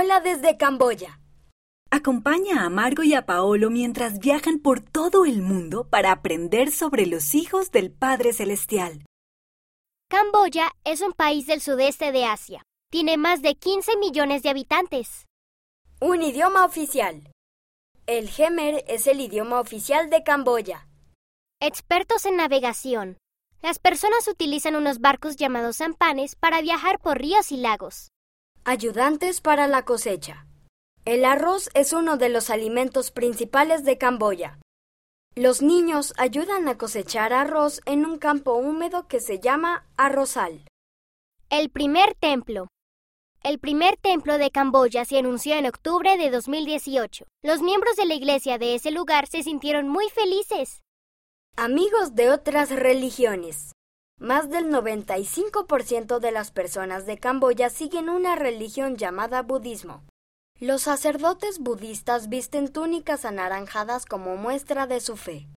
Hola desde Camboya. Acompaña a Margo y a Paolo mientras viajan por todo el mundo para aprender sobre los hijos del Padre Celestial. Camboya es un país del sudeste de Asia. Tiene más de 15 millones de habitantes. Un idioma oficial. El Khmer es el idioma oficial de Camboya. Expertos en navegación. Las personas utilizan unos barcos llamados sampanes para viajar por ríos y lagos. Ayudantes para la cosecha. El arroz es uno de los alimentos principales de Camboya. Los niños ayudan a cosechar arroz en un campo húmedo que se llama arrozal. El primer templo. El primer templo de Camboya se anunció en octubre de 2018. Los miembros de la iglesia de ese lugar se sintieron muy felices. Amigos de otras religiones. Más del 95% de las personas de Camboya siguen una religión llamada budismo. Los sacerdotes budistas visten túnicas anaranjadas como muestra de su fe.